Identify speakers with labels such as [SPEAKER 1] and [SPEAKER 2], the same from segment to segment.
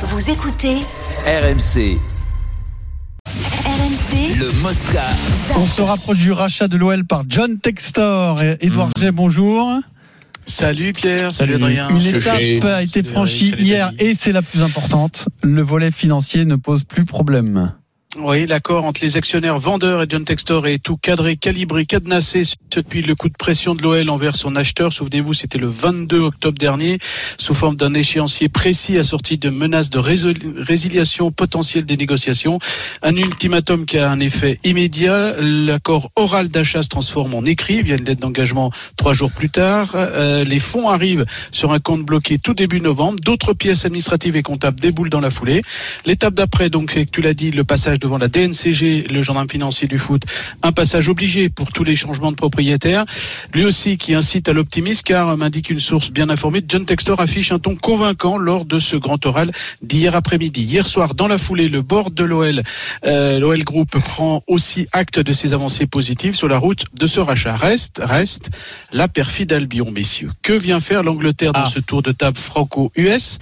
[SPEAKER 1] Vous écoutez
[SPEAKER 2] RMC,
[SPEAKER 1] RMC
[SPEAKER 2] le Mosca.
[SPEAKER 3] On se rapproche du rachat de l'OL par John Textor. Et Edouard G, bonjour.
[SPEAKER 4] Salut Pierre, salut, Adrien.
[SPEAKER 3] Une étape a été franchie
[SPEAKER 4] salut
[SPEAKER 3] hier et c'est la plus importante. Le volet financier ne pose plus problème.
[SPEAKER 4] Oui, l'accord entre les actionnaires vendeurs et John Textor est tout cadré, calibré, cadenassé depuis le coup de pression de l'OL envers son acheteur. Souvenez-vous, c'était le 22 octobre dernier, sous forme d'un échéancier précis assorti de menaces de résiliation potentielle des négociations. Un ultimatum qui a un effet immédiat. L'accord oral d'achat se transforme en écrit via une lettre d'engagement trois jours plus tard. Euh, les fonds arrivent sur un compte bloqué tout début novembre. D'autres pièces administratives et comptables déboulent dans la foulée. L'étape d'après, donc, tu l'as dit, le passage devant la DNCG, le gendarme financier du foot, un passage obligé pour tous les changements de propriétaires. Lui aussi qui incite à l'optimisme, car m'indique une source bien informée, John Textor affiche un ton convaincant lors de ce grand oral d'hier après-midi. Hier soir, dans la foulée, le board de l'OL, euh, l'OL Group prend aussi acte de ces avancées positives sur la route de ce rachat. Reste, reste la perfide Albion, messieurs. Que vient faire l'Angleterre dans
[SPEAKER 3] Ah.
[SPEAKER 4] ce tour de table franco-US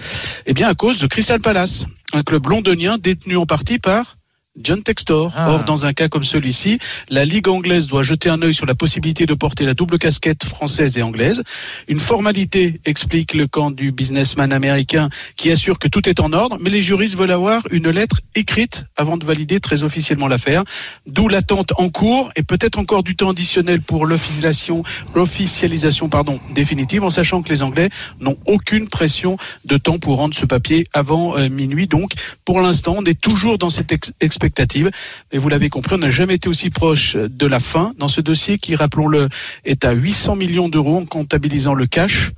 [SPEAKER 4] Eh bien, à cause de Crystal Palace, un club londonien détenu en partie par John Textor.
[SPEAKER 3] Ah.
[SPEAKER 4] Or, dans un cas comme celui-ci, la Ligue anglaise doit jeter un œil sur la possibilité de porter la double casquette française et anglaise. Une formalité, explique le camp du businessman américain, qui assure que tout est en ordre, mais les juristes veulent avoir une lettre écrite avant de valider très officiellement l'affaire. D'où l'attente en cours et peut-être encore du temps additionnel pour l'officialisation, l'officialisation pardon, définitive, en sachant que les Anglais n'ont aucune pression de temps pour rendre ce papier avant euh, minuit. Donc, pour l'instant, on est toujours dans cette ex- expectative. Mais vous l'avez compris, on n'a jamais été aussi proche de la fin dans ce dossier qui, rappelons-le, est à 800 millions d'euros en comptabilisant le cash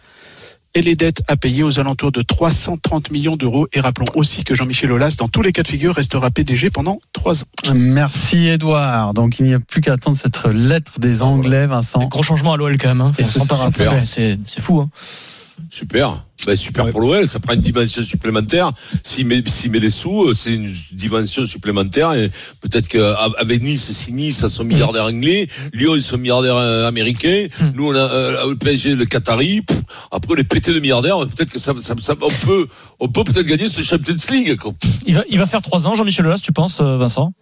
[SPEAKER 4] et les dettes à payer aux alentours de 330 millions d'euros. Et rappelons aussi que Jean-Michel Aulas, dans tous les cas de figure, restera PDG pendant trois ans.
[SPEAKER 3] Merci Edouard. Donc il n'y a plus qu'à attendre cette lettre des Anglais, Vincent.
[SPEAKER 5] Gros changement à l'OL quand même. Hein. C'est fou. Hein.
[SPEAKER 6] Super. Ben, super pour l'OL, ça prend une dimension supplémentaire. S'il met, s'il met les sous, euh, c'est une dimension supplémentaire. Et peut-être qu'avec Nice, si Nice a son milliardaire anglais, Lyon ils sont milliardaires euh, américains, nous on a euh, le PSG, le Qatari. Pff, après les pétés de milliardaires, peut-être que ça, ça, ça- on peut, on peut peut-être gagner ce Champions League. Quoi.
[SPEAKER 5] Il va, il va faire trois ans, Jean-Michel Aulas, tu penses, euh, Vincent?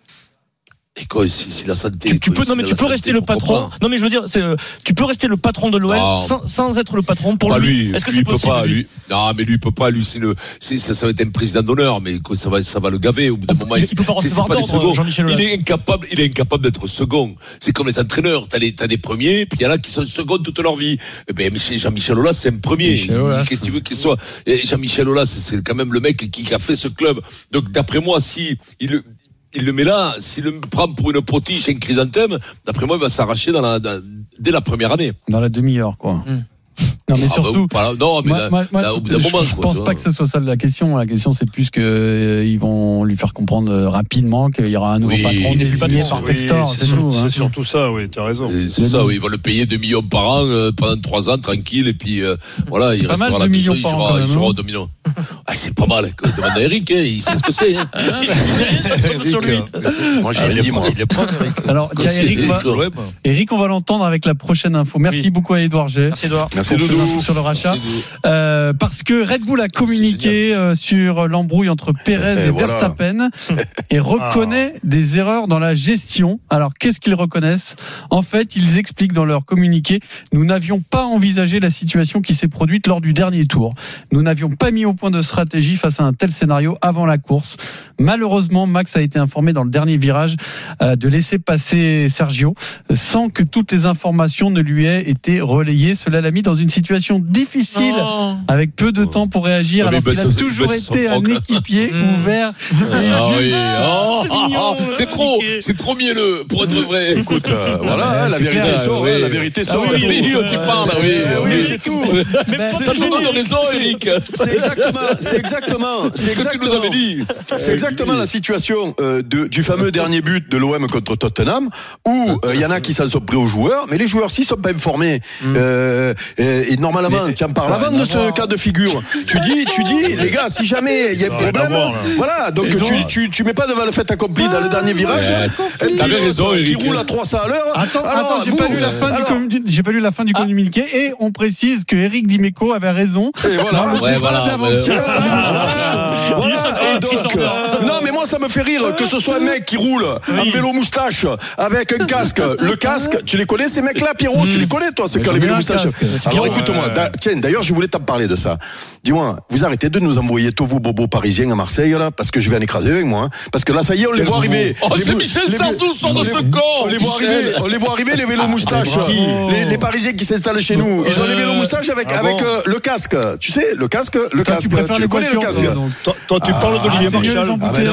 [SPEAKER 6] Et quoi, si, si la santé.
[SPEAKER 5] tu, tu peux, non mais tu peux
[SPEAKER 6] santé,
[SPEAKER 5] rester le patron.
[SPEAKER 6] pas
[SPEAKER 5] Non mais je veux dire, c'est, euh, tu peux rester le patron de l'OL
[SPEAKER 6] Non.
[SPEAKER 5] sans, sans être le patron. Pour
[SPEAKER 6] pas
[SPEAKER 5] lui,
[SPEAKER 6] lui,
[SPEAKER 5] est-ce que
[SPEAKER 6] lui
[SPEAKER 5] c'est
[SPEAKER 6] il peut
[SPEAKER 5] possible
[SPEAKER 6] pas,
[SPEAKER 5] lui.
[SPEAKER 6] Non, mais lui il peut pas, lui c'est le, c'est, ça, ça va être un président d'honneur, mais quoi, ça va, ça va le gaver au bout d'un
[SPEAKER 5] Il-
[SPEAKER 6] moment.
[SPEAKER 5] il peut pas recevoir d'ordre,
[SPEAKER 6] Il est incapable, il est incapable d'être second. C'est comme les entraîneurs, t'as les, t'as des premiers, puis il y en a qui sont seconds toute leur vie. Eh ben, Michel- Jean-Michel Aulas, c'est un premier. Il- Qu'est-ce que tu veux qu'il soit? Et Jean-Michel Aulas, c'est- quand même le mec qui a fait ce club. Donc, d'après moi, si il il le met là, s'il le prend pour une potiche, un chrysanthème, d'après moi, il va s'arracher dans la, dans- dès la première année.
[SPEAKER 3] Dans la demi-heure, quoi.
[SPEAKER 5] Hmm.
[SPEAKER 3] Non mais
[SPEAKER 6] Ah, bah,
[SPEAKER 3] surtout.
[SPEAKER 6] non, mais
[SPEAKER 3] Moi-
[SPEAKER 6] là-
[SPEAKER 3] moi- moi,
[SPEAKER 6] là, au bout d'un
[SPEAKER 3] je,
[SPEAKER 6] moment,
[SPEAKER 3] je
[SPEAKER 6] quoi,
[SPEAKER 3] pense pas que ce soit ça la question. La question, c'est plus que euh, ils vont lui faire comprendre euh, rapidement qu'il y aura un nouveau
[SPEAKER 6] Oui,
[SPEAKER 3] patron désigné par
[SPEAKER 7] Oui,
[SPEAKER 3] Textor.
[SPEAKER 7] c'est
[SPEAKER 3] C'est
[SPEAKER 7] sur-
[SPEAKER 3] tout. hein.
[SPEAKER 7] c'est surtout ça, oui, t'as raison.
[SPEAKER 6] C'est ça, oui, ils vont le payer 2 millions par an euh, pendant 3 ans, tranquille, et puis euh, voilà, il restera à la
[SPEAKER 3] 2
[SPEAKER 6] maison, il
[SPEAKER 3] quand
[SPEAKER 6] il jouera
[SPEAKER 3] hein.
[SPEAKER 6] au domino. Ah, c'est pas mal, demande à Eric, hein, il sait ce que c'est. Hein.
[SPEAKER 5] sur lui.
[SPEAKER 7] Moi,
[SPEAKER 3] j'ai rien dit, moi.
[SPEAKER 7] Il est prêt,
[SPEAKER 3] Alors, tiens, Eric, va-
[SPEAKER 6] Eric,
[SPEAKER 3] on va l'entendre avec la prochaine info. Merci
[SPEAKER 5] Oui.
[SPEAKER 3] beaucoup à Edouard G.
[SPEAKER 5] Merci Edouard.
[SPEAKER 7] Merci, Doudou.
[SPEAKER 3] sur le rachat. Euh, parce que Red Bull a communiqué euh, sur l'embrouille entre Perez et,
[SPEAKER 7] Et voilà.
[SPEAKER 3] Verstappen et reconnaît des erreurs dans la gestion. Alors qu'est-ce qu'ils reconnaissent? En fait, ils expliquent dans leur communiqué nous n'avions pas envisagé la situation qui s'est produite lors du dernier tour. Nous n'avions pas mis au point de stratégie face à un tel scénario avant la course. Malheureusement, Max a été informé dans le dernier virage euh, de laisser passer Sergio euh, sans que toutes les informations ne lui aient été relayées. Cela l'a mis dans une situation difficile
[SPEAKER 5] Oh.
[SPEAKER 3] avec peu de temps pour réagir,
[SPEAKER 6] Ah, mais
[SPEAKER 3] alors
[SPEAKER 6] bah,
[SPEAKER 3] qu'il a
[SPEAKER 6] ça,
[SPEAKER 3] toujours
[SPEAKER 6] bah,
[SPEAKER 3] été un équipier
[SPEAKER 5] Mm.
[SPEAKER 3] ouvert. et
[SPEAKER 6] Ah oui,
[SPEAKER 3] juste.
[SPEAKER 6] oh,
[SPEAKER 5] c'est
[SPEAKER 6] ah, ah, c'est trop, c'est trop mielleux pour être vrai.
[SPEAKER 7] Écoute, euh, voilà, la vérité
[SPEAKER 3] clair,
[SPEAKER 7] sort,
[SPEAKER 6] oui.
[SPEAKER 7] hein, la vérité sort.
[SPEAKER 6] Ah oui, oui, oui, tu parles, oui, oui.
[SPEAKER 7] c'est tout.
[SPEAKER 3] Ben,
[SPEAKER 6] Ça te donne raison, Eric.
[SPEAKER 7] C'est exactement, c'est exactement,
[SPEAKER 6] C'est ce que tu nous avais dit.
[SPEAKER 7] C'est exactement la situation euh, de- du fameux dernier but de l'OM contre Tottenham, où euh, il y en a qui s'en sont pris aux joueurs, mais les joueurs s'ils sont pas informés. Euh, euh, et normalement, tiens, parle avant de ce cas de figure. Tu dis, tu dis, les gars, si jamais il y a un problème,
[SPEAKER 8] là.
[SPEAKER 7] voilà. Donc,
[SPEAKER 3] Et
[SPEAKER 7] tu, tu, tu mets pas devant le fait accompli dans le dernier virage.
[SPEAKER 6] T'avais raison,
[SPEAKER 7] Qui
[SPEAKER 6] Eric.
[SPEAKER 7] roule à 300 à l'heure.
[SPEAKER 3] Attends, attends, j'ai pas lu la fin
[SPEAKER 7] alors-
[SPEAKER 3] du communiqué. J'ai pas lu la fin du communiqué et on précise que Eric Dimeco avait raison.
[SPEAKER 7] Et voilà.
[SPEAKER 6] Ouais,
[SPEAKER 3] Tchau.
[SPEAKER 6] Voilà, mais-
[SPEAKER 5] Il est
[SPEAKER 7] Voilà. Non, mais moi, ça me fait rire que ce soit un mec qui roule un vélo moustache avec un casque. Le casque, tu les connais, ces mecs-là, Pierrot? Tu les connais, toi, ceux qui ont les vélos moustaches? Alors écoute-moi, da- tiens, d'ailleurs, je voulais t'en parler de ça. Dis-moi, vous arrêtez de nous envoyer tous vos bobos parisiens à Marseille, là, parce que je vais en écraser avec moi. hein. Parce que là, ça y est, on les voit arriver.
[SPEAKER 6] Oh,
[SPEAKER 7] Les
[SPEAKER 6] c'est Michel Sardou, sort de
[SPEAKER 7] on les-
[SPEAKER 6] ce corps,
[SPEAKER 7] On les voit arriver, on les voit arriver, les vélos moustaches.
[SPEAKER 3] bravo.
[SPEAKER 7] Les, les Parisiens qui s'installent chez nous. Ils ont les vélos
[SPEAKER 5] Euh,
[SPEAKER 7] moustaches avec,
[SPEAKER 5] ah
[SPEAKER 7] euh, le casque. Tu sais, le casque, le casque.
[SPEAKER 3] tu
[SPEAKER 7] connais le casque.
[SPEAKER 3] Toi,
[SPEAKER 5] tu parles d'Olivier
[SPEAKER 3] Ah, c'est mieux,
[SPEAKER 5] Marchal.
[SPEAKER 7] Ah mais non,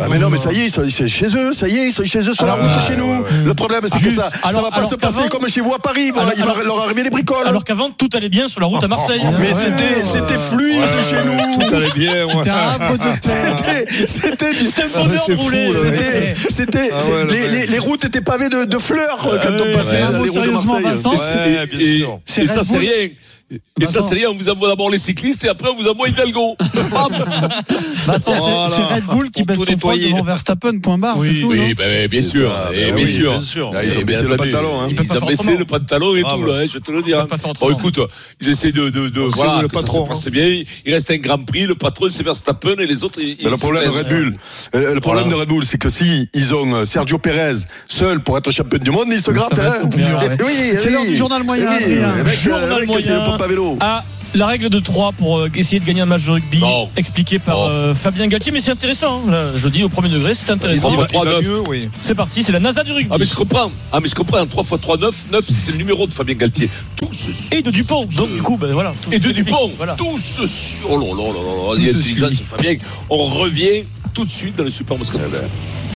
[SPEAKER 7] ah non, mais ça y est, ils sont c'est chez eux, ça y est, ils sont chez eux sur la
[SPEAKER 3] Alors,
[SPEAKER 7] route chez nous. Le problème, c'est que ça, ça
[SPEAKER 5] alors-
[SPEAKER 7] va pas se passer comme chez vous à Paris. Il va
[SPEAKER 5] alors-
[SPEAKER 7] leur arriver des bricoles.
[SPEAKER 5] Alors qu'avant, tout allait bien sur la route à Marseille.
[SPEAKER 7] mais c'était, fluide chez nous.
[SPEAKER 1] Tout allait bien.
[SPEAKER 7] C'était, c'était, du-
[SPEAKER 5] C'était
[SPEAKER 7] les, routes étaient pavées de, fleurs quand
[SPEAKER 5] ouais,
[SPEAKER 7] on passait les routes de Marseille.
[SPEAKER 6] Et,
[SPEAKER 1] sûr.
[SPEAKER 3] C'est
[SPEAKER 6] et ça, c'est rien. Et ça,
[SPEAKER 3] Vincent.
[SPEAKER 6] c'est rien. On vous envoie d'abord les cyclistes et après, on vous envoie Hidalgo.
[SPEAKER 3] Vincent, c'est-
[SPEAKER 1] Voilà.
[SPEAKER 3] c'est Red Bull qui baisse son poids
[SPEAKER 1] nettoyer.
[SPEAKER 3] devant Verstappen, point barre.
[SPEAKER 5] Oui,
[SPEAKER 3] c'est tout,
[SPEAKER 6] Oui, ben, bien
[SPEAKER 7] C'est
[SPEAKER 6] sûr.
[SPEAKER 7] ça,
[SPEAKER 6] Et bien
[SPEAKER 7] oui,
[SPEAKER 6] sûr.
[SPEAKER 1] bien sûr.
[SPEAKER 7] Là, ils ont
[SPEAKER 6] Eh
[SPEAKER 7] baissé
[SPEAKER 6] bien
[SPEAKER 7] le pantalon. hein.
[SPEAKER 5] Ils
[SPEAKER 6] Ils ont baissé le pantalon et
[SPEAKER 1] Ah,
[SPEAKER 6] tout,
[SPEAKER 1] bah.
[SPEAKER 6] là, hein, je te le dis. hein. Bon, écoute, ils essaient de, de, de
[SPEAKER 1] C'est
[SPEAKER 6] voilà,
[SPEAKER 1] le
[SPEAKER 6] que ça
[SPEAKER 1] patron,
[SPEAKER 6] se passe
[SPEAKER 1] hein.
[SPEAKER 6] bien. Il reste un grand prix, le patron, c'est Verstappen et les autres, ils,
[SPEAKER 7] Mais le problème de Red. Bull, euh, le problème
[SPEAKER 6] Voilà.
[SPEAKER 7] de Red Bull, c'est que si ils ont euh, Sergio Pérez seul pour être champion du monde, ils se grattent. hein. Oui,
[SPEAKER 3] C'est l'heure du journal moyen,
[SPEAKER 5] Journal
[SPEAKER 7] c'est
[SPEAKER 5] moyen.
[SPEAKER 7] À vélo.
[SPEAKER 5] Ah, la règle de 3 pour euh, essayer de gagner un match de rugby,
[SPEAKER 6] Non.
[SPEAKER 5] expliquée par euh, Fabien Galtier, mais c'est intéressant. hein. Là, je dis au premier degré, c'est intéressant.
[SPEAKER 6] Il va-
[SPEAKER 1] Il va
[SPEAKER 6] 3-9.
[SPEAKER 1] mieux, oui.
[SPEAKER 5] C'est parti, c'est la NASA du rugby.
[SPEAKER 6] Ah mais je comprends. Ah mais je comprends. 3 x 3 9 9 c'était le numéro de Fabien Galtier. Tout se
[SPEAKER 5] Et de Dupont. Donc, du coup, ben, voilà. tout
[SPEAKER 6] et de Dupont.
[SPEAKER 5] Voilà.
[SPEAKER 6] Tout se su- Oh là là là là là. Ce Fabien. On revient tout de suite dans le super Moscato.
[SPEAKER 7] Eh ben,